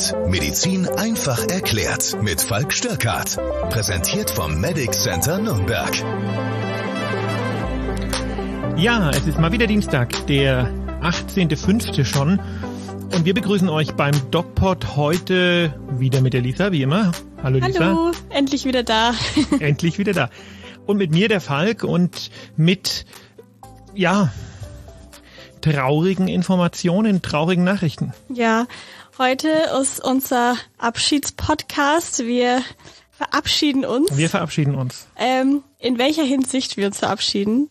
hört Medizin einfach erklärt mit Falk Störkart. Präsentiert vom Medic Center Nürnberg. Ja, es ist mal wieder Dienstag, der 18.05. schon. Und wir begrüßen euch beim DocPod heute wieder mit der Lisa, wie immer. Hallo Lisa. Hallo, endlich wieder da. endlich wieder da. Und mit mir der Falk und mit, ja, traurigen Informationen, traurigen Nachrichten. Ja, heute ist unser Abschiedspodcast. Wir verabschieden uns. Wir verabschieden uns. Ähm, in welcher Hinsicht wir uns verabschieden,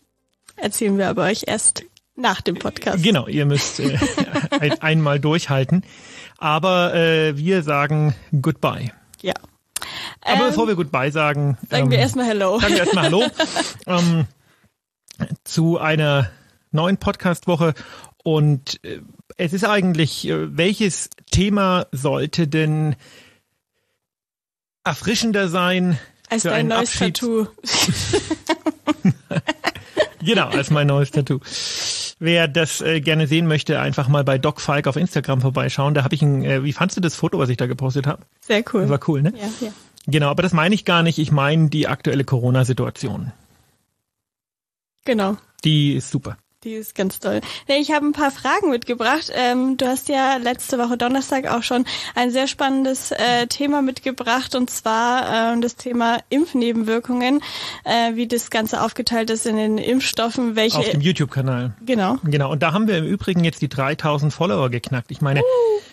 erzählen wir aber euch erst nach dem Podcast. Genau, ihr müsst äh, ein, einmal durchhalten. Aber äh, wir sagen Goodbye. Ja. Aber ähm, bevor wir Goodbye sagen, sagen ähm, wir erstmal Hello. Sagen wir erstmal Hallo ähm, zu einer neuen Podcast-Woche. Und äh, es ist eigentlich, äh, welches Thema sollte denn erfrischender sein? Als dein neues Abschied? Tattoo. genau, als mein neues Tattoo. Wer das äh, gerne sehen möchte, einfach mal bei Doc Falk auf Instagram vorbeischauen. Da habe ich ein, äh, wie fandst du das Foto, was ich da gepostet habe? Sehr cool. Das war cool, ne? Ja, ja. Genau, aber das meine ich gar nicht. Ich meine die aktuelle Corona-Situation. Genau. Die ist super. Die ist ganz toll. Ich habe ein paar Fragen mitgebracht. Ähm, du hast ja letzte Woche Donnerstag auch schon ein sehr spannendes äh, Thema mitgebracht und zwar äh, das Thema Impfnebenwirkungen, äh, wie das Ganze aufgeteilt ist in den Impfstoffen, welche auf dem YouTube-Kanal. Genau. Genau. Und da haben wir im Übrigen jetzt die 3000 Follower geknackt. Ich meine, uh,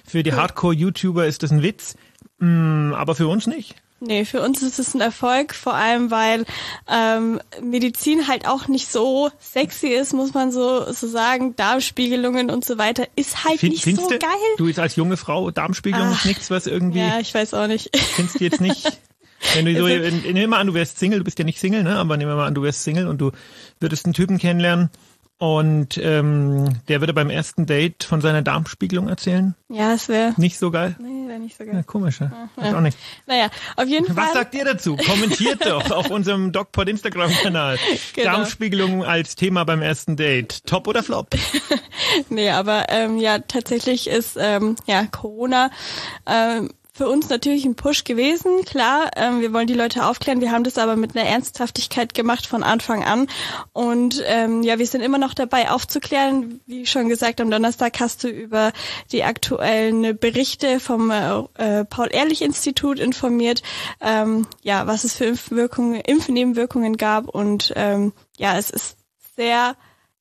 für die Hardcore-YouTuber ist das ein Witz, mm, aber für uns nicht. Nee, für uns ist es ein Erfolg, vor allem weil ähm, Medizin halt auch nicht so sexy ist, muss man so, so sagen. Darmspiegelungen und so weiter ist halt Find, nicht so du, geil. Du jetzt als junge Frau, Darmspiegelung Ach, ist nichts, was irgendwie... Ja, ich weiß auch nicht. Findest du jetzt nicht... Wenn du so, nehmen wir mal an, du wärst Single, du bist ja nicht Single, ne? Aber nehmen wir mal an, du wärst Single und du würdest einen Typen kennenlernen und ähm, der würde beim ersten Date von seiner Darmspiegelung erzählen. Ja, es wäre nicht so geil. Nee, wäre nicht so geil. Ja, komisch, ja. ja. auch nicht. Naja, auf jeden Fall. Was sagt ihr dazu? Kommentiert doch auf unserem DocPod Instagram-Kanal. Genau. Darmspiegelung als Thema beim ersten Date. Top oder Flop? nee, aber ähm, ja, tatsächlich ist ähm, ja Corona ähm, für uns natürlich ein Push gewesen. Klar, ähm, wir wollen die Leute aufklären. Wir haben das aber mit einer Ernsthaftigkeit gemacht von Anfang an. Und ähm, ja, wir sind immer noch dabei aufzuklären. Wie schon gesagt, am Donnerstag hast du über die aktuellen Berichte vom äh, Paul-Ehrlich-Institut informiert, ähm, ja, was es für Impfwirkungen, Impfnebenwirkungen gab. Und ähm, ja, es ist sehr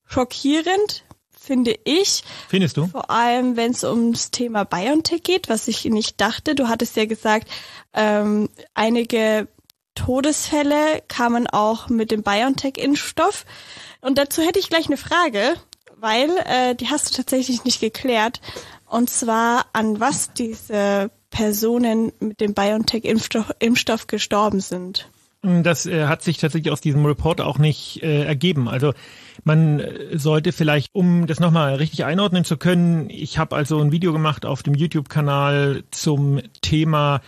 schockierend, finde ich. Findest du? Vor allem, wenn es ums Thema BioNTech geht, was ich nicht dachte. Du hattest ja gesagt, ähm, einige Todesfälle kamen auch mit dem BioNTech-Impfstoff. Und dazu hätte ich gleich eine Frage, weil äh, die hast du tatsächlich nicht geklärt. Und zwar, an was diese Personen mit dem BioNTech-Impfstoff Impfstoff gestorben sind. Das äh, hat sich tatsächlich aus diesem Report auch nicht äh, ergeben. Also man sollte vielleicht, um das nochmal richtig einordnen zu können, ich habe also ein Video gemacht auf dem YouTube-Kanal zum Thema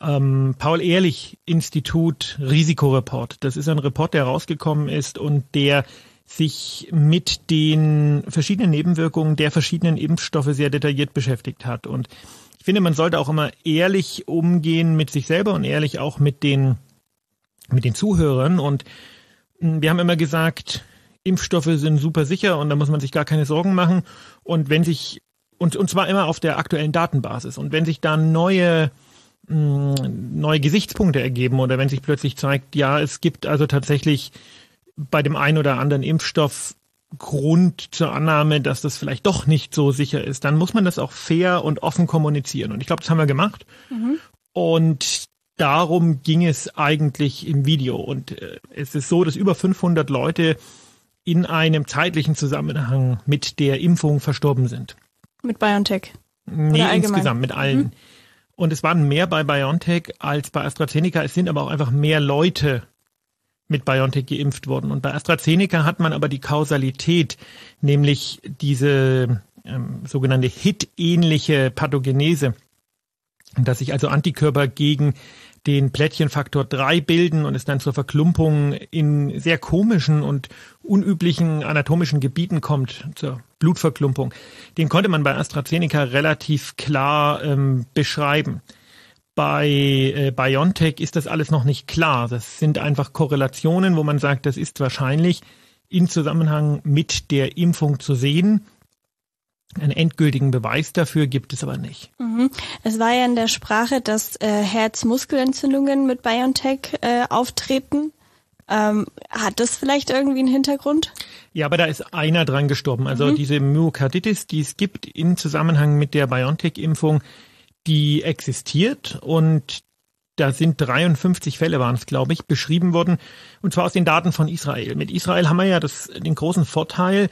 ähm, Paul-Ehrlich-Institut Risikoreport. Das ist ein Report, der rausgekommen ist und der sich mit den verschiedenen Nebenwirkungen der verschiedenen Impfstoffe sehr detailliert beschäftigt hat. Und ich finde, man sollte auch immer ehrlich umgehen mit sich selber und ehrlich auch mit den mit den Zuhörern. Und hm, wir haben immer gesagt, Impfstoffe sind super sicher und da muss man sich gar keine Sorgen machen. Und wenn sich, und, und zwar immer auf der aktuellen Datenbasis. Und wenn sich da neue, hm, neue Gesichtspunkte ergeben oder wenn sich plötzlich zeigt, ja, es gibt also tatsächlich bei dem einen oder anderen Impfstoff Grund zur Annahme, dass das vielleicht doch nicht so sicher ist, dann muss man das auch fair und offen kommunizieren. Und ich glaube, das haben wir gemacht. Mhm. Und darum ging es eigentlich im Video. Und äh, es ist so, dass über 500 Leute in einem zeitlichen Zusammenhang mit der Impfung verstorben sind. Mit BioNTech? Nee, insgesamt mit allen. Mhm. Und es waren mehr bei BioNTech als bei AstraZeneca. Es sind aber auch einfach mehr Leute mit BioNTech geimpft worden. Und bei AstraZeneca hat man aber die Kausalität, nämlich diese ähm, sogenannte HIT-ähnliche Pathogenese, dass sich also Antikörper gegen den Plättchenfaktor 3 bilden und es dann zur Verklumpung in sehr komischen und unüblichen anatomischen Gebieten kommt, zur Blutverklumpung. Den konnte man bei AstraZeneca relativ klar ähm, beschreiben. Bei äh, BioNTech ist das alles noch nicht klar. Das sind einfach Korrelationen, wo man sagt, das ist wahrscheinlich in Zusammenhang mit der Impfung zu sehen. Einen endgültigen Beweis dafür gibt es aber nicht. Mhm. Es war ja in der Sprache, dass äh, Herzmuskelentzündungen mit BioNTech äh, auftreten. Ähm, hat das vielleicht irgendwie einen Hintergrund? Ja, aber da ist einer dran gestorben. Also mhm. diese Myokarditis, die es gibt in Zusammenhang mit der BioNTech-Impfung, die existiert und da sind 53 Fälle waren es, glaube ich, beschrieben worden, und zwar aus den Daten von Israel. Mit Israel haben wir ja das, den großen Vorteil,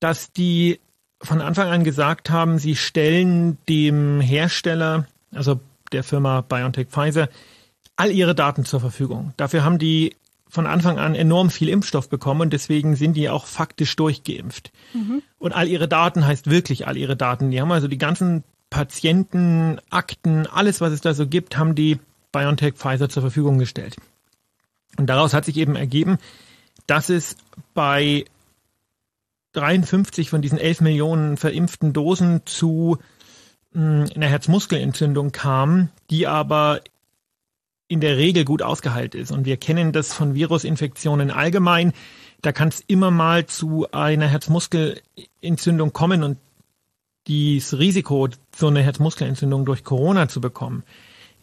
dass die von Anfang an gesagt haben, sie stellen dem Hersteller, also der Firma BioNTech Pfizer, all ihre Daten zur Verfügung. Dafür haben die von Anfang an enorm viel Impfstoff bekommen und deswegen sind die auch faktisch durchgeimpft. Mhm. Und all ihre Daten heißt wirklich all ihre Daten. Die haben also die ganzen Patientenakten, alles, was es da so gibt, haben die BioNTech Pfizer zur Verfügung gestellt. Und daraus hat sich eben ergeben, dass es bei 53 von diesen 11 Millionen verimpften Dosen zu hm, einer Herzmuskelentzündung kam, die aber in der Regel gut ausgeheilt ist. Und wir kennen das von Virusinfektionen allgemein. Da kann es immer mal zu einer Herzmuskelentzündung kommen und dieses Risiko, so eine Herzmuskelentzündung durch Corona zu bekommen,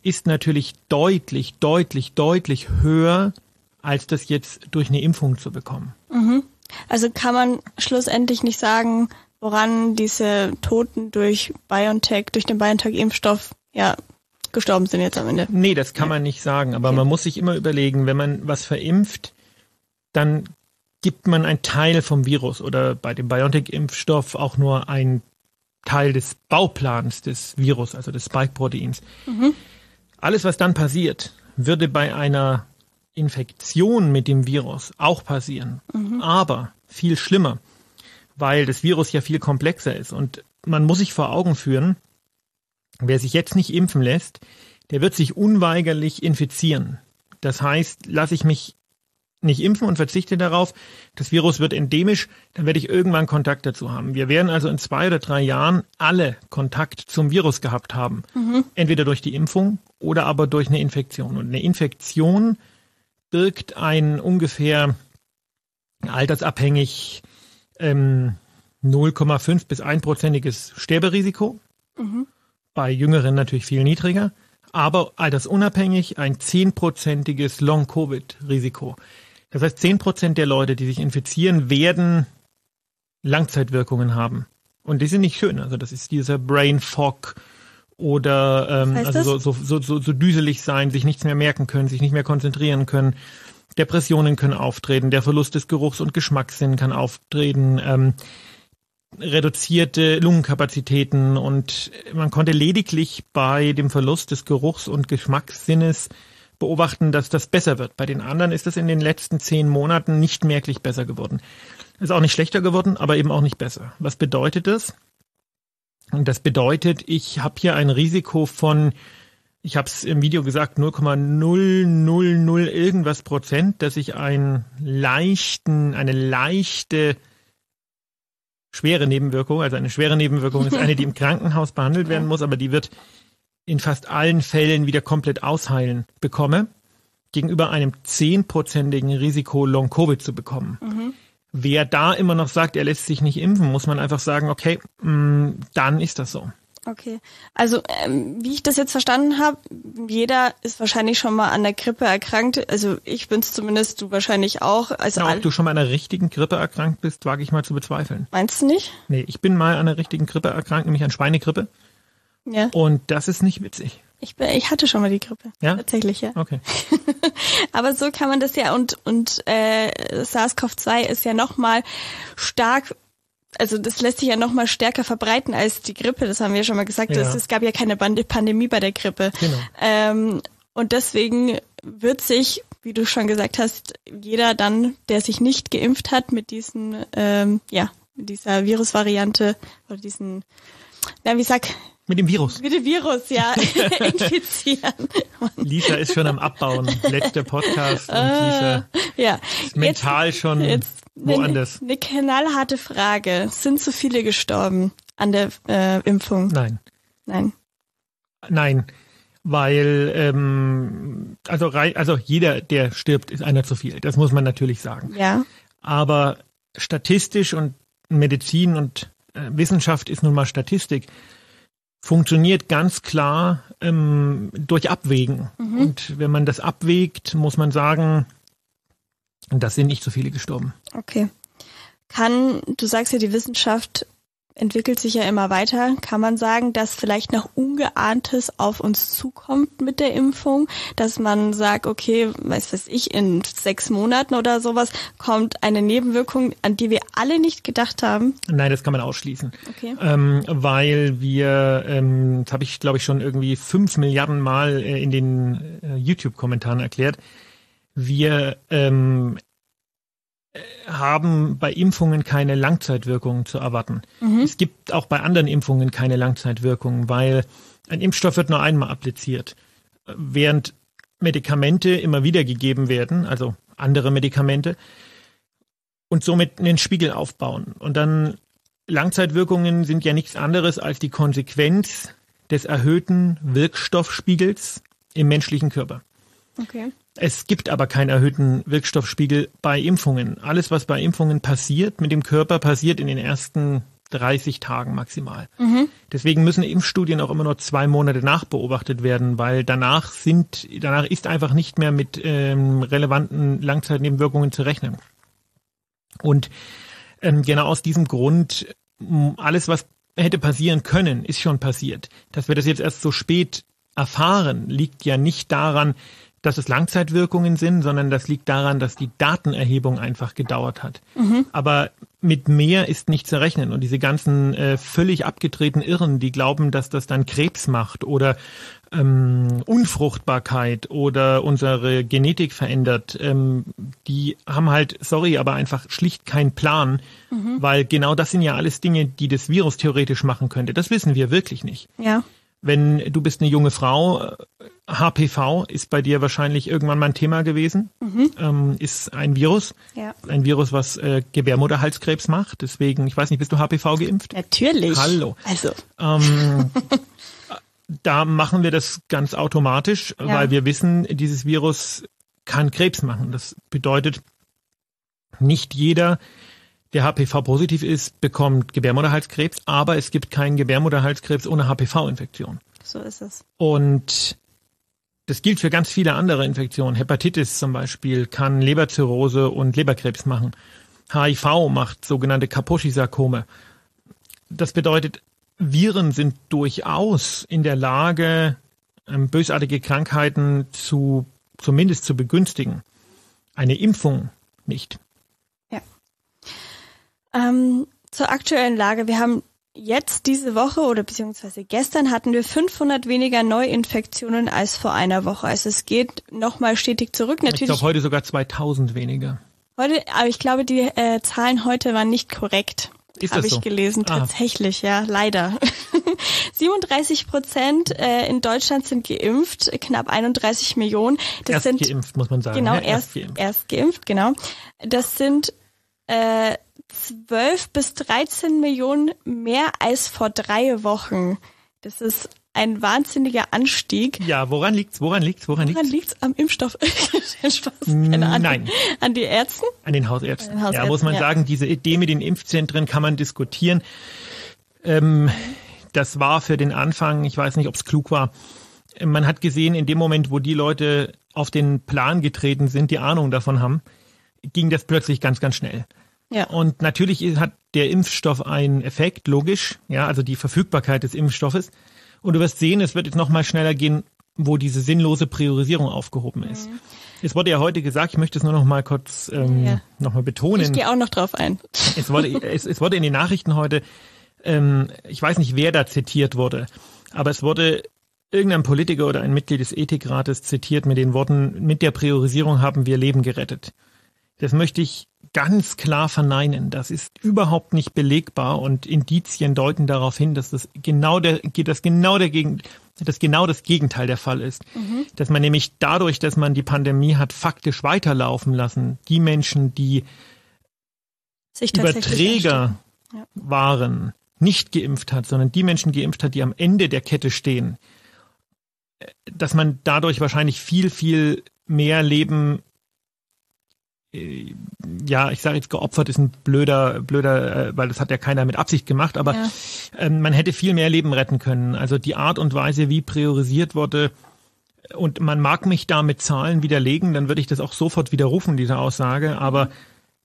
ist natürlich deutlich, deutlich, deutlich höher, als das jetzt durch eine Impfung zu bekommen. Mhm. Also kann man schlussendlich nicht sagen, woran diese Toten durch BioNTech, durch den BioNTech-Impfstoff, ja, gestorben sind jetzt am Ende. Nee, das kann man nicht sagen. Aber okay. man muss sich immer überlegen, wenn man was verimpft, dann gibt man einen Teil vom Virus oder bei dem BioNTech-Impfstoff auch nur einen Teil des Bauplans des Virus, also des Spike-Proteins. Mhm. Alles, was dann passiert, würde bei einer Infektion mit dem Virus auch passieren. Mhm. Aber viel schlimmer, weil das Virus ja viel komplexer ist. Und man muss sich vor Augen führen, wer sich jetzt nicht impfen lässt, der wird sich unweigerlich infizieren. Das heißt, lasse ich mich nicht impfen und verzichte darauf, das Virus wird endemisch, dann werde ich irgendwann Kontakt dazu haben. Wir werden also in zwei oder drei Jahren alle Kontakt zum Virus gehabt haben. Mhm. Entweder durch die Impfung oder aber durch eine Infektion. Und eine Infektion birgt ein ungefähr altersabhängig ähm, 0,5 bis 1-prozentiges Sterberisiko. Mhm. Bei Jüngeren natürlich viel niedriger. Aber altersunabhängig ein 10-prozentiges Long-Covid-Risiko. Das heißt, 10 Prozent der Leute, die sich infizieren, werden Langzeitwirkungen haben. Und die sind nicht schön. Also das ist dieser Brain Fog oder ähm, also so, so, so, so, düselig sein, sich nichts mehr merken können, sich nicht mehr konzentrieren können. Depressionen können auftreten, der Verlust des Geruchs- und Geschmackssinn kann auftreten, ähm, reduzierte Lungenkapazitäten und man konnte lediglich bei dem Verlust des Geruchs- und Geschmackssinnes beobachten, dass das besser wird. Bei den anderen ist es in den letzten zehn Monaten nicht merklich besser geworden. Ist auch nicht schlechter geworden, aber eben auch nicht besser. Was bedeutet das? Und das bedeutet, ich habe hier ein Risiko von, ich habe es im Video gesagt, 0,000 irgendwas Prozent, dass ich einen leichten, eine leichte schwere Nebenwirkung, also eine schwere Nebenwirkung ist eine, die im Krankenhaus behandelt werden muss, aber die wird in fast allen Fällen wieder komplett ausheilen bekomme, gegenüber einem zehnprozentigen Risiko Long-Covid zu bekommen. Mhm. Wer da immer noch sagt, er lässt sich nicht impfen, muss man einfach sagen, okay, mh, mm, dann ist das so. Okay, also ähm, wie ich das jetzt verstanden habe, jeder ist wahrscheinlich schon mal an der Grippe erkrankt. Also ich bin's zumindest, du wahrscheinlich auch. Also Na, ob du schon mal an einer richtigen Grippe erkrankt bist, wage ich mal zu bezweifeln. Meinst du nicht? Nee, ich bin mal an einer richtigen Grippe erkrankt, nämlich an Schweinegrippe. Ja. Und das ist nicht witzig. Ich, ich hatte schon mal die Grippe. Ja? Tatsächlich, ja. Okay. Aber so kann man das ja und, und äh, SARS-CoV-2 ist ja nochmal stark also das lässt sich ja noch mal stärker verbreiten als die Grippe. Das haben wir ja schon mal gesagt. Ja. Es, es gab ja keine Pandemie bei der Grippe. Genau. Ähm, und deswegen wird sich, wie du schon gesagt hast, jeder dann, der sich nicht geimpft hat mit diesen, ähm, ja, mit dieser Virusvariante oder diesen na, wie sag, mit dem Virus. Mit dem Virus, ja, infizieren. Lisa ist schon am Abbauen. Letzter Podcast und Lisa äh, ja. ist mental jetzt, schon jetzt woanders. Eine, eine knallharte Frage. Sind zu viele gestorben an der äh, Impfung? Nein. Nein. Nein. Weil, ähm, also, also jeder, der stirbt, ist einer zu viel. Das muss man natürlich sagen. Ja. Aber statistisch und Medizin und äh, Wissenschaft ist nun mal Statistik, funktioniert ganz klar ähm, durch Abwägen. Und wenn man das abwägt, muss man sagen, das sind nicht so viele gestorben. Okay. Kann, du sagst ja, die Wissenschaft entwickelt sich ja immer weiter. Kann man sagen, dass vielleicht noch Ungeahntes auf uns zukommt mit der Impfung? Dass man sagt, okay, weiß was ich, in sechs Monaten oder sowas kommt eine Nebenwirkung, an die wir alle nicht gedacht haben? Nein, das kann man ausschließen. Okay. Ähm, weil wir, ähm, das habe ich glaube ich schon irgendwie fünf Milliarden Mal äh, in den äh, YouTube-Kommentaren erklärt, wir ähm, äh, haben bei Impfungen keine Langzeitwirkungen zu erwarten. Es gibt auch bei anderen Impfungen keine Langzeitwirkungen, weil ein Impfstoff wird nur einmal appliziert, während Medikamente immer wieder gegeben werden, also andere Medikamente, und somit einen Spiegel aufbauen. Und dann Langzeitwirkungen sind ja nichts anderes als die Konsequenz des erhöhten Wirkstoffspiegels im menschlichen Körper. Okay. Es gibt aber keinen erhöhten Wirkstoffspiegel bei Impfungen. Alles, was bei Impfungen passiert mit dem Körper, passiert in den ersten 30 Tagen maximal. Deswegen müssen Impfstudien auch immer nur zwei Monate nachbeobachtet werden, weil danach sind, danach ist einfach nicht mehr mit ähm, relevanten Langzeitnebenwirkungen zu rechnen. Und ähm, genau aus diesem Grund, alles, was hätte passieren können, ist schon passiert. Dass wir das jetzt erst so spät erfahren, liegt ja nicht daran, dass es Langzeitwirkungen sind, sondern das liegt daran, dass die Datenerhebung einfach gedauert hat. Aber mit mehr ist nicht zu rechnen. Und diese ganzen äh, völlig abgedrehten Irren, die glauben, dass das dann Krebs macht oder ähm, Unfruchtbarkeit oder unsere Genetik verändert, ähm, die haben halt, sorry, aber einfach schlicht keinen Plan, weil genau das sind ja alles Dinge, die das Virus theoretisch machen könnte. Das wissen wir wirklich nicht. Ja. Wenn du bist eine junge Frau, äh, HPV ist bei dir wahrscheinlich irgendwann mal ein Thema gewesen, ähm, ist ein Virus, Ja. ein Virus, was äh, Gebärmutterhalskrebs macht. Deswegen, ich weiß nicht, bist du HPV geimpft? Natürlich. Hallo. Also, Ähm, da machen wir das ganz automatisch, Ja. weil wir wissen, dieses Virus kann Krebs machen. Das bedeutet, nicht jeder, der HPV-positiv ist, bekommt Gebärmutterhalskrebs, aber es gibt keinen Gebärmutterhalskrebs ohne HPV-Infektion. so ist es. Und das gilt für ganz viele andere Infektionen. Hepatitis zum Beispiel kann Leberzirrhose und Leberkrebs machen. HIV macht sogenannte Kaposi-Sarkome. Das bedeutet, Viren sind durchaus in der Lage, ähm, bösartige Krankheiten zu, zumindest zu begünstigen. Eine Impfung nicht. Ähm, zur aktuellen Lage. Wir haben jetzt diese Woche oder beziehungsweise gestern hatten wir 500 weniger Neuinfektionen als vor einer Woche. Also es geht nochmal stetig zurück. Ich Natürlich glaube, heute sogar 2000 weniger. heute, aber ich glaube, die äh, Zahlen heute waren nicht korrekt. Habe ich so? gelesen, Ah. tatsächlich, ja, leider. 37 Prozent äh, in Deutschland sind geimpft, knapp 31 Millionen. Das Erst sind geimpft, muss man sagen. Genau, Ja, erst, geimpft. erst geimpft, genau. Das sind äh, 12 bis 13 Millionen mehr als vor drei Wochen. Das ist ein wahnsinniger Anstieg. Ja, woran liegt's? Woran liegt's? Woran liegt's? Woran liegt's am Impfstoff? Spaß, keine Ahnung. Nein. An die Ärzten? An den Hausärzten. An den Hausärzten, ja, muss man ja. sagen, diese Idee mit den Impfzentren kann man diskutieren. Ähm, das war für den Anfang, ich weiß nicht, ob es klug war. Man hat gesehen, in dem Moment, wo die Leute auf den Plan getreten sind, die Ahnung davon haben, ging das plötzlich ganz, ganz schnell. Ja. Und natürlich hat der Impfstoff einen Effekt, logisch, ja, also die Verfügbarkeit des Impfstoffes. Und du wirst sehen, es wird jetzt noch mal schneller gehen, wo diese sinnlose Priorisierung aufgehoben ist. Es wurde ja heute gesagt, ich möchte es nur noch mal kurz ähm, Ja. noch mal Ich betonen. gehe auch noch drauf ein. Es wurde, es, es wurde in den Nachrichten heute, ähm, ich weiß nicht, wer da zitiert wurde, aber es wurde irgendein Politiker oder ein Mitglied des Ethikrates zitiert mit den Worten, mit der Priorisierung haben wir Leben gerettet. Das möchte ich ganz klar verneinen. Das ist überhaupt nicht belegbar und Indizien deuten darauf hin, dass das genau der, das genau der Gegen, das genau das Gegenteil der Fall ist. Mhm. Dass man nämlich dadurch, dass man die Pandemie hat faktisch weiterlaufen lassen, die Menschen, die Überträger ja. waren, nicht geimpft hat, sondern die Menschen geimpft hat, die am Ende der Kette stehen, dass man dadurch wahrscheinlich viel, viel mehr Leben äh, ja, ich sage jetzt geopfert ist ein blöder, blöder, äh, weil das hat ja keiner mit Absicht gemacht, aber ja. ähm, man hätte viel mehr Leben retten können. Also die Art und Weise, wie priorisiert wurde, und man mag mich da mit Zahlen widerlegen, dann würde ich das auch sofort widerrufen, diese Aussage. Aber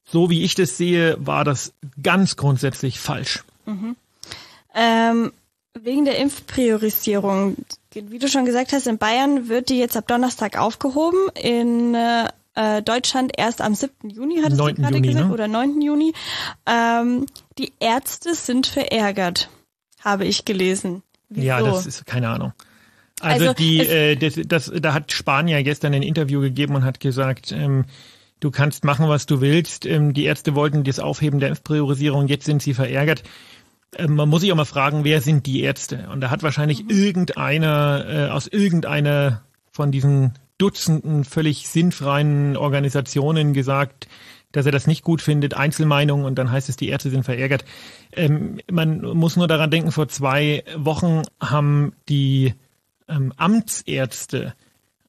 so wie ich das sehe, war das ganz grundsätzlich falsch. Mhm. Ähm, wegen der Impfpriorisierung, wie du schon gesagt hast, in Bayern wird die jetzt ab Donnerstag aufgehoben. In äh, äh, Deutschland erst am 7. Juni, hat es gerade Juni, gesagt, ne? oder 9. Juni. Ähm, die Ärzte sind verärgert, habe ich gelesen. Wieso? Ja, das ist keine Ahnung. Also, also die, äh, das, das, da hat Spanier gestern ein Interview gegeben und hat gesagt, ähm, du kannst machen, was du willst. Ähm, die Ärzte wollten das Aufheben der Impfpriorisierung, jetzt sind sie verärgert. Ähm, man muss sich auch mal fragen, wer sind die Ärzte? Und da hat wahrscheinlich mhm. irgendeiner äh, aus irgendeiner von diesen Dutzenden völlig sinnfreien Organisationen gesagt, dass er das nicht gut findet, Einzelmeinungen und dann heißt es, die Ärzte sind verärgert. Ähm, man muss nur daran denken, vor zwei Wochen haben die ähm, Amtsärzte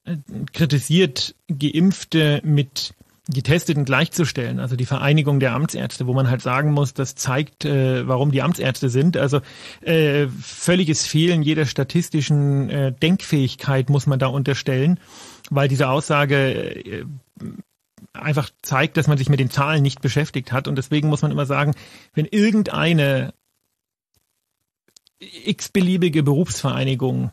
äh, kritisiert, Geimpfte mit Getesteten gleichzustellen, also die Vereinigung der Amtsärzte, wo man halt sagen muss, das zeigt, äh, warum die Amtsärzte sind. Also äh, völliges Fehlen jeder statistischen äh, Denkfähigkeit muss man da unterstellen weil diese Aussage äh, einfach zeigt, dass man sich mit den Zahlen nicht beschäftigt hat. Und deswegen muss man immer sagen, wenn irgendeine x-beliebige Berufsvereinigung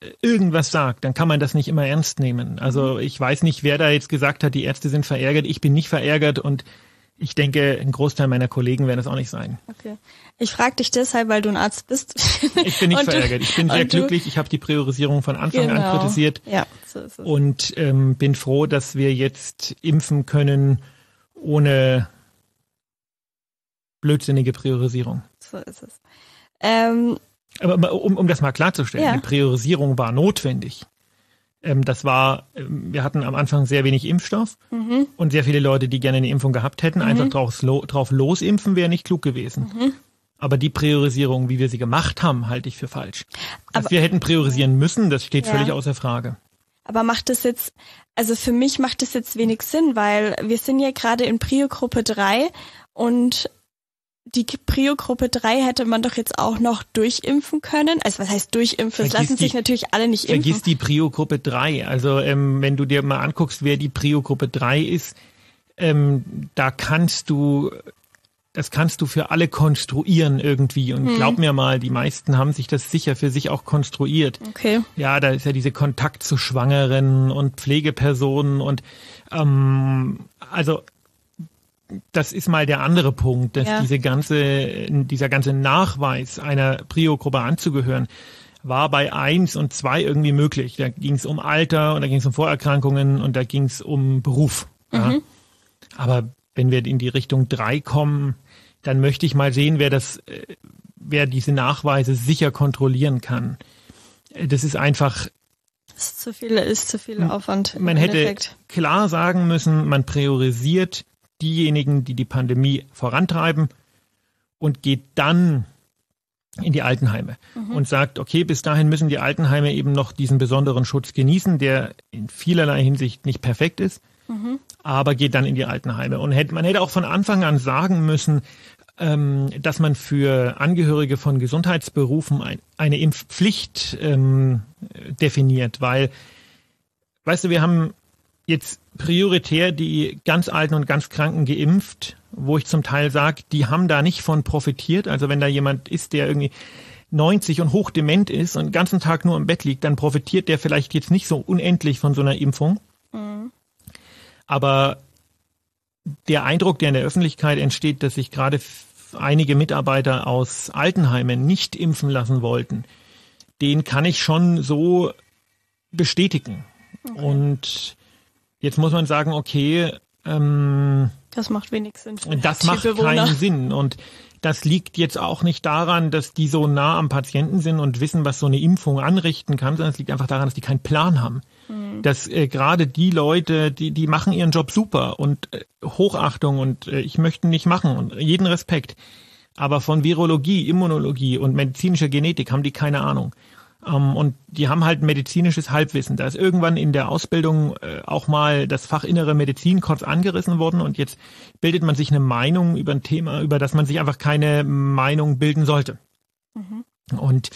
äh, irgendwas sagt, dann kann man das nicht immer ernst nehmen. Also ich weiß nicht, wer da jetzt gesagt hat, die Ärzte sind verärgert. Ich bin nicht verärgert und ich denke, ein Großteil meiner Kollegen werden es auch nicht sein. Okay. Ich frage dich deshalb, weil du ein Arzt bist. Ich bin nicht verärgert. Ich bin sehr glücklich. Ich habe die Priorisierung von Anfang genau. an kritisiert. Ja, so ist es. Und ähm, bin froh, dass wir jetzt impfen können ohne blödsinnige Priorisierung. So ist es. Ähm, Aber um, um das mal klarzustellen, ja. die Priorisierung war notwendig. Ähm, das war, ähm, wir hatten am Anfang sehr wenig Impfstoff mhm. und sehr viele Leute, die gerne eine Impfung gehabt hätten. Mhm. Einfach drauf, drauf losimpfen wäre nicht klug gewesen. Mhm. Aber die Priorisierung, wie wir sie gemacht haben, halte ich für falsch. Dass wir hätten priorisieren müssen, das steht ja. völlig außer Frage. Aber macht das jetzt, also für mich macht das jetzt wenig Sinn, weil wir sind ja gerade in Prio-Gruppe 3 und die Prio-Gruppe 3 hätte man doch jetzt auch noch durchimpfen können. Also was heißt durchimpfen? Es lassen sich natürlich alle nicht impfen. Vergiss die Prio-Gruppe 3. Also ähm, wenn du dir mal anguckst, wer die Prio-Gruppe 3 ist, ähm, da kannst du, das kannst du für alle konstruieren irgendwie. Und hm. glaub mir mal, die meisten haben sich das sicher für sich auch konstruiert. Okay. Ja, da ist ja diese Kontakt zu Schwangeren und Pflegepersonen und ähm, also das ist mal der andere Punkt, dass ja. diese ganze, dieser ganze Nachweis einer Prio-Gruppe anzugehören, war bei eins und zwei irgendwie möglich. Da ging es um Alter und da ging es um Vorerkrankungen und da ging es um Beruf. Ja. Mhm. Aber wenn wir in die Richtung drei kommen, dann möchte ich mal sehen, wer das, äh, wer diese Nachweise sicher kontrollieren kann. Das ist einfach. Das ist zu viel, ist zu viel Aufwand. Man hätte klar sagen müssen, man priorisiert diejenigen, die die Pandemie vorantreiben und geht dann in die Altenheime mhm. und sagt, okay, bis dahin müssen die Altenheime eben noch diesen besonderen Schutz genießen, der in vielerlei Hinsicht nicht perfekt ist, mhm. aber geht dann in die Altenheime. Und hätte, man hätte auch von Anfang an sagen müssen, ähm, dass man für Angehörige von Gesundheitsberufen ein, eine Impfpflicht ähm, definiert, weil, weißt du, wir haben jetzt prioritär die ganz Alten und ganz Kranken geimpft, wo ich zum Teil sage, die haben da nicht von profitiert. Also wenn da jemand ist, der irgendwie 90 und hochdement ist und den ganzen Tag nur im Bett liegt, dann profitiert der vielleicht jetzt nicht so unendlich von so einer Impfung. Mhm. Aber der Eindruck, der in der Öffentlichkeit entsteht, dass sich gerade einige Mitarbeiter aus Altenheimen nicht impfen lassen wollten, den kann ich schon so bestätigen. Okay. Und Jetzt muss man sagen, okay, Ähm, das macht wenig Sinn. Das macht keinen Sinn. Und das liegt jetzt auch nicht daran, dass die so nah am Patienten sind und wissen, was so eine Impfung anrichten kann, sondern es liegt einfach daran, dass die keinen Plan haben. Mhm. Dass äh, gerade die Leute, die, die machen ihren Job super und äh, Hochachtung und äh, ich möchte nicht machen und jeden Respekt. Aber von Virologie, Immunologie und medizinischer Genetik haben die keine Ahnung. Ähm, und die haben halt medizinisches Halbwissen. Da ist irgendwann in der Ausbildung äh, auch mal das Fach innere Medizin kurz angerissen worden und jetzt bildet man sich eine Meinung über ein Thema, über das man sich einfach keine Meinung bilden sollte. Mhm. Und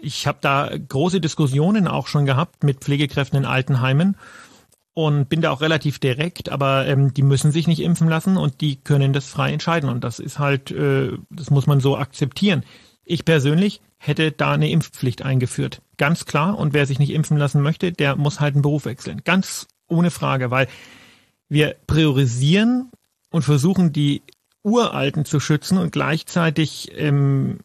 ich habe da große Diskussionen auch schon gehabt mit Pflegekräften in Altenheimen und bin da auch relativ direkt, aber ähm, die müssen sich nicht impfen lassen und die können das frei entscheiden und das ist halt, äh, das muss man so akzeptieren. Ich persönlich hätte da eine Impfpflicht eingeführt. Ganz klar. Und wer sich nicht impfen lassen möchte, der muss halt einen Beruf wechseln. Ganz ohne Frage, weil wir priorisieren und versuchen, die Uralten zu schützen und gleichzeitig ähm,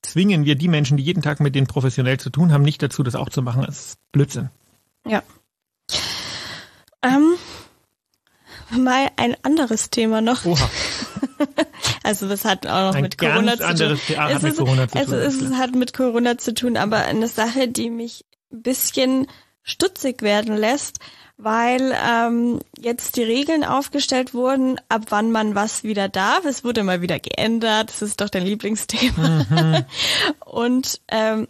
zwingen wir die Menschen, die jeden Tag mit denen professionell zu tun haben, nicht dazu, das auch zu machen. Das ist Blödsinn. Ja. Ähm, mal ein anderes Thema noch. Oha. Also das hat auch noch Ein mit Corona zu tun. Hat es, mit Corona zu tun. Es, es hat mit Corona zu tun, aber eine Sache, die mich ein bisschen stutzig werden lässt, weil ähm, jetzt die Regeln aufgestellt wurden, ab wann man was wieder darf. Es wurde mal wieder geändert. Das ist doch dein Lieblingsthema. Mhm. Und ähm,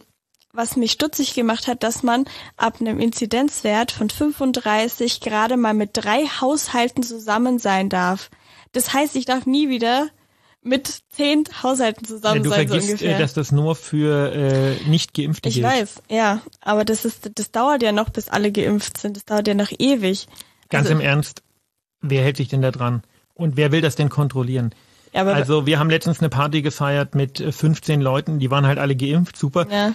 was mich stutzig gemacht hat, dass man ab einem Inzidenzwert von 35 gerade mal mit drei Haushalten zusammen sein darf. Das heißt, ich darf nie wieder mit zehn Haushalten zusammen ja, du sein, vergisst, so ungefähr. dass das nur für äh, nicht Geimpfte ich gilt. Ich weiß, ja, aber das ist, das dauert ja noch, bis alle geimpft sind. Das dauert ja noch ewig. Ganz also, im Ernst, wer hält sich denn da dran? Und wer will das denn kontrollieren? Ja, also wir haben letztens eine Party gefeiert mit 15 äh, Leuten, die waren halt alle geimpft, super. Ja.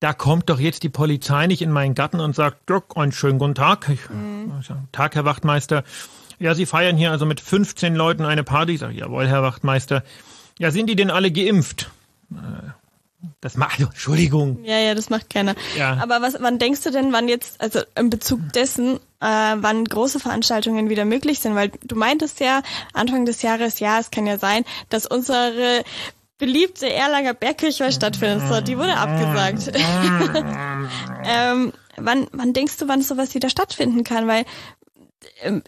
Da kommt doch jetzt die Polizei nicht in meinen Garten und sagt, einen schönen guten Tag. Mhm. Tag, Herr Wachtmeister. Ja, Sie feiern hier also mit 15 Leuten eine Party. Ich sage, jawohl, Herr Wachtmeister. Ja, sind die denn alle geimpft? Äh, das macht, also, Entschuldigung. Ja, ja, das macht keiner. Ja. Aber was, wann denkst du denn, wann jetzt, also in Bezug dessen, äh, wann große Veranstaltungen wieder möglich sind? Weil du meintest ja Anfang des Jahres, ja, es kann ja sein, dass unsere beliebte Erlanger Bergkirchweih stattfindet. So, die wurde abgesagt. ähm, wann, wann denkst du, wann sowas wieder stattfinden kann? Weil ähm,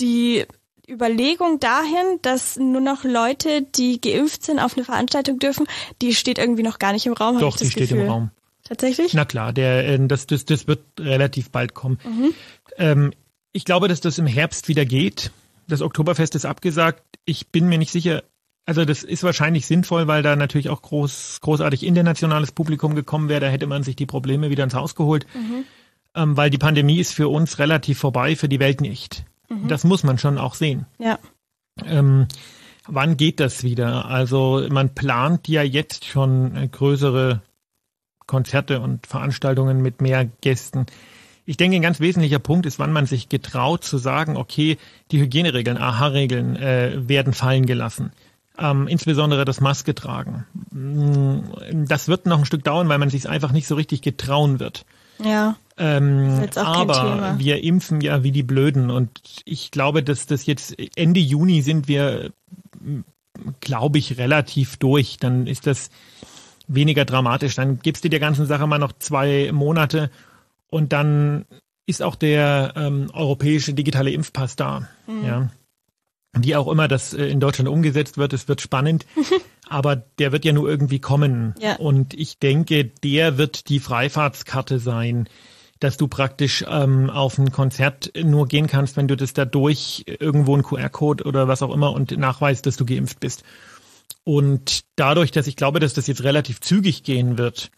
die Überlegung dahin, dass nur noch Leute, die geimpft sind, auf eine Veranstaltung dürfen, die steht irgendwie noch gar nicht im Raum. Doch, die steht Gefühl. im Raum. Tatsächlich? Na klar, der, äh, das, das, das wird relativ bald kommen. Mhm. Ähm, ich glaube, dass das im Herbst wieder geht. Das Oktoberfest ist abgesagt. Ich bin mir nicht sicher. Also das ist wahrscheinlich sinnvoll, weil da natürlich auch groß, großartig internationales Publikum gekommen wäre. Da hätte man sich die Probleme wieder ins Haus geholt. Mhm. Ähm, weil die Pandemie ist für uns relativ vorbei, für die Welt nicht. Mhm. Das muss man schon auch sehen. Ja. Ähm, wann geht das wieder? Also man plant ja jetzt schon größere Konzerte und Veranstaltungen mit mehr Gästen. Ich denke, ein ganz wesentlicher Punkt ist, wann man sich getraut zu sagen, okay, die Hygieneregeln, AHA-Regeln äh, werden fallen gelassen. Ähm, insbesondere das Maske tragen. Mm, das wird noch ein Stück dauern, weil man sich einfach nicht so richtig getrauen wird. Ja. Ähm, aber wir impfen ja wie die Blöden und ich glaube, dass das jetzt Ende Juni sind wir, glaube ich, relativ durch. Dann ist das weniger dramatisch. Dann gibst du der ganzen Sache mal noch zwei Monate und dann ist auch der ähm, europäische digitale Impfpass da. Mhm. Ja. Wie auch immer das äh, in Deutschland umgesetzt wird, es wird spannend. aber der wird ja nur irgendwie kommen. Ja. Und ich denke, der wird die Freifahrtskarte sein, dass du praktisch ähm, auf ein Konzert nur gehen kannst, wenn du das dadurch irgendwo ein QR-Code oder was auch immer und nachweist, dass du geimpft bist. Und dadurch, dass ich glaube, dass das jetzt relativ zügig gehen wird,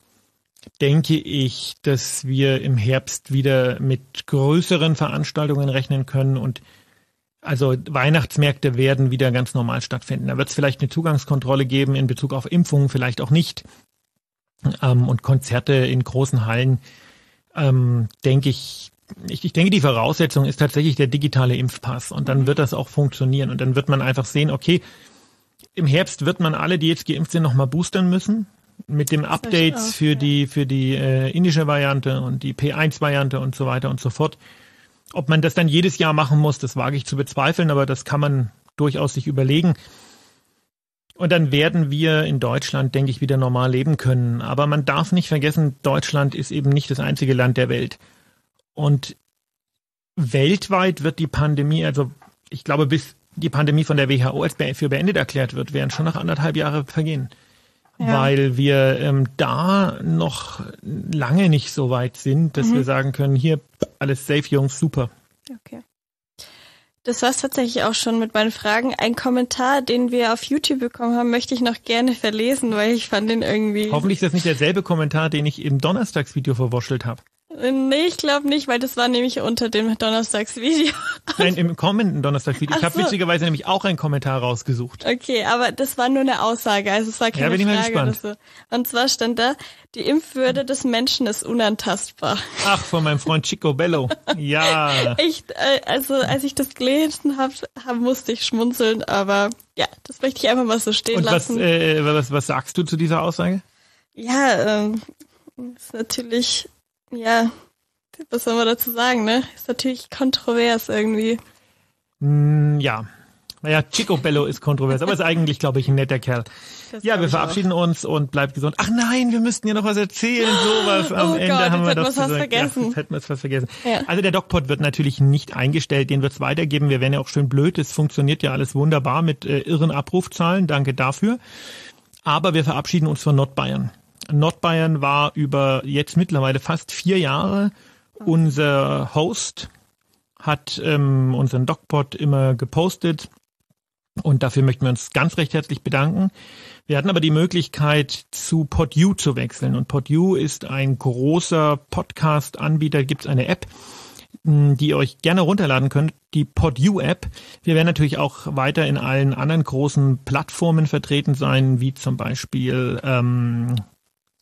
denke ich, dass wir im Herbst wieder mit größeren Veranstaltungen rechnen können und also Weihnachtsmärkte werden wieder ganz normal stattfinden. Da wird es vielleicht eine Zugangskontrolle geben in Bezug auf Impfungen, vielleicht auch nicht. Ähm, und Konzerte in großen Hallen, ähm, denke ich, ich, ich denke, die Voraussetzung ist tatsächlich der digitale Impfpass. Und dann wird das auch funktionieren. Und dann wird man einfach sehen, okay, im Herbst wird man alle, die jetzt geimpft sind, nochmal boostern müssen. Mit dem Updates auch, für ja. die, für die äh, indische Variante und die P1-Variante und so weiter und so fort. Ob man das dann jedes Jahr machen muss, das wage ich zu bezweifeln, aber das kann man durchaus sich überlegen. Und dann werden wir in Deutschland, denke ich, wieder normal leben können. Aber man darf nicht vergessen, Deutschland ist eben nicht das einzige Land der Welt. Und weltweit wird die Pandemie, also ich glaube, bis die Pandemie von der WHO als für beendet erklärt wird, werden schon noch anderthalb Jahre vergehen. Ja. Weil wir ähm, da noch lange nicht so weit sind, dass mhm. wir sagen können, hier alles safe, Jungs, super. Okay. Das war es tatsächlich auch schon mit meinen Fragen. Ein Kommentar, den wir auf YouTube bekommen haben, möchte ich noch gerne verlesen, weil ich fand den irgendwie. Hoffentlich ist das nicht derselbe Kommentar, den ich im Donnerstagsvideo verwurschtelt habe. Nee, ich glaube nicht, weil das war nämlich unter dem Donnerstagsvideo. Nein, im kommenden Donnerstagsvideo. Ich habe so. witzigerweise nämlich auch einen Kommentar rausgesucht. Okay, aber das war nur eine Aussage, also es war keine ja, bin ich Frage mal gespannt. So. Und zwar stand da, die Impfwürde des Menschen ist unantastbar. Ach, von meinem Freund Chico Bello. Ja. ich, äh, also als ich das gelesen habe, hab, musste ich schmunzeln, aber ja, das möchte ich einfach mal so stehen Und lassen. Und was, äh, was, was sagst du zu dieser Aussage? Ja, ähm, ist natürlich ja, was soll man dazu sagen, ne? Ist natürlich kontrovers irgendwie. Mm, ja. Naja, Chico Bello ist kontrovers, aber ist eigentlich, glaube ich, ein netter Kerl. Das ja, wir verabschieden auch. uns und bleibt gesund. Ach nein, wir müssten ja noch was erzählen, sowas. Am oh Ende Gott, haben wir doch gesagt. Vergessen. Ja, jetzt hätten wir es fast vergessen. Ja. Also der DocPod wird natürlich nicht eingestellt, den wird es weitergeben. Wir werden ja auch schön blöd, es funktioniert ja alles wunderbar mit äh, irren Abrufzahlen, danke dafür. Aber wir verabschieden uns von Nordbayern. Nordbayern war über jetzt mittlerweile fast vier Jahre unser Host, hat ähm, unseren DocPod immer gepostet und dafür möchten wir uns ganz recht herzlich bedanken. Wir hatten aber die Möglichkeit, zu PodU zu wechseln. Und PodU ist ein großer Podcast-Anbieter, gibt es eine App, die ihr euch gerne runterladen könnt, die PodU-App. Wir werden natürlich auch weiter in allen anderen großen Plattformen vertreten sein, wie zum Beispiel ähm,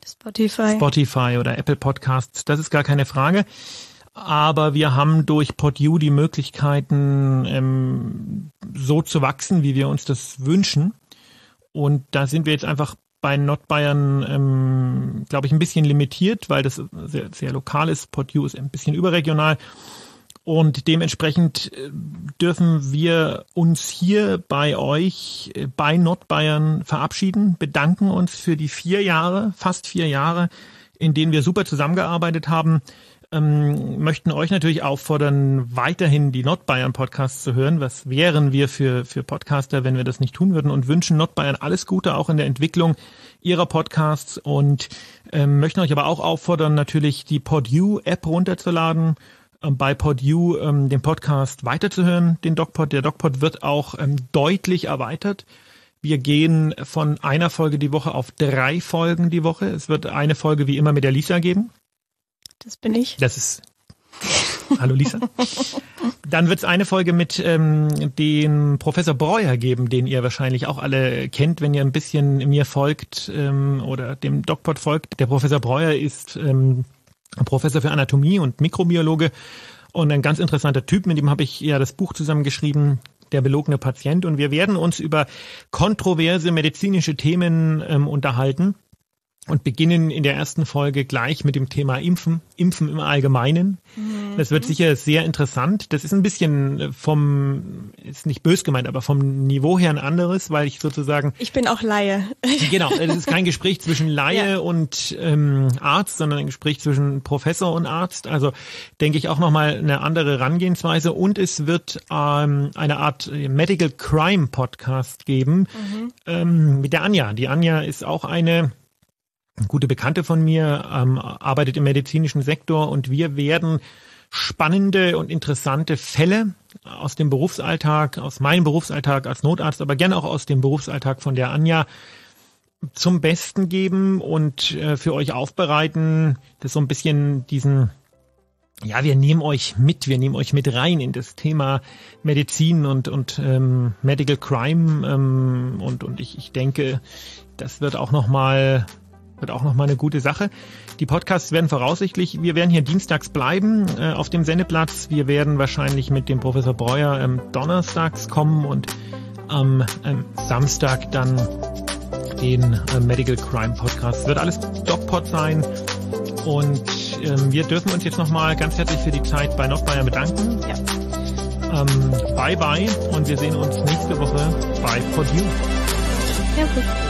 Spotify. Spotify oder Apple Podcasts, das ist gar keine Frage. Aber wir haben durch PodU die Möglichkeiten, ähm, so zu wachsen, wie wir uns das wünschen. Und da sind wir jetzt einfach bei Nordbayern, ähm, glaube ich, ein bisschen limitiert, weil das sehr, sehr lokal ist. PodU ist ein bisschen überregional. Und dementsprechend äh, dürfen wir uns hier bei euch, äh, bei Nordbayern verabschieden, bedanken uns für die vier Jahre, fast vier Jahre, in denen wir super zusammengearbeitet haben. Ähm, möchten euch natürlich auffordern, weiterhin die Nordbayern Podcasts zu hören. Was wären wir für, für Podcaster, wenn wir das nicht tun würden und wünschen Nordbayern alles Gute auch in der Entwicklung ihrer Podcasts und ähm, möchten euch aber auch auffordern, natürlich die PodU App runterzuladen bei PodU ähm, den Podcast weiterzuhören, den DocPod. Der DocPod wird auch ähm, deutlich erweitert. Wir gehen von einer Folge die Woche auf drei Folgen die Woche. Es wird eine Folge wie immer mit der Lisa geben. Das bin ich. Das ist. Hallo Lisa. Dann wird es eine Folge mit ähm, dem Professor Breuer geben, den ihr wahrscheinlich auch alle kennt, wenn ihr ein bisschen mir folgt ähm, oder dem DocPod folgt. Der Professor Breuer ist ähm, Professor für Anatomie und Mikrobiologe und ein ganz interessanter Typ, mit dem habe ich ja das Buch zusammengeschrieben, der belogene Patient. Und wir werden uns über kontroverse medizinische Themen ähm, unterhalten und beginnen in der ersten Folge gleich mit dem Thema Impfen, Impfen im Allgemeinen. Mhm. Das wird sicher sehr interessant. Das ist ein bisschen vom, ist nicht bös gemeint, aber vom Niveau her ein anderes, weil ich sozusagen. Ich bin auch Laie. Genau, es ist kein Gespräch zwischen Laie ja. und ähm, Arzt, sondern ein Gespräch zwischen Professor und Arzt. Also denke ich auch nochmal eine andere Herangehensweise. Und es wird ähm, eine Art Medical Crime Podcast geben mhm. ähm, mit der Anja. Die Anja ist auch eine eine gute Bekannte von mir ähm, arbeitet im medizinischen Sektor und wir werden spannende und interessante Fälle aus dem Berufsalltag, aus meinem Berufsalltag als Notarzt, aber gerne auch aus dem Berufsalltag von der Anja zum Besten geben und äh, für euch aufbereiten, das so ein bisschen diesen ja, wir nehmen euch mit, wir nehmen euch mit rein in das Thema Medizin und, und ähm, Medical Crime ähm, und, und ich, ich denke, das wird auch nochmal wird auch nochmal eine gute Sache. Die Podcasts werden voraussichtlich, wir werden hier dienstags bleiben äh, auf dem Sendeplatz. Wir werden wahrscheinlich mit dem Professor Breuer ähm, donnerstags kommen und am ähm, Samstag dann den äh, Medical Crime Podcast. Wird alles DocPod sein. Und ähm, wir dürfen uns jetzt nochmal ganz herzlich für die Zeit bei Nordbayern bedanken. Ja. Ähm, bye bye und wir sehen uns nächste Woche bei Podium. Ja, gut.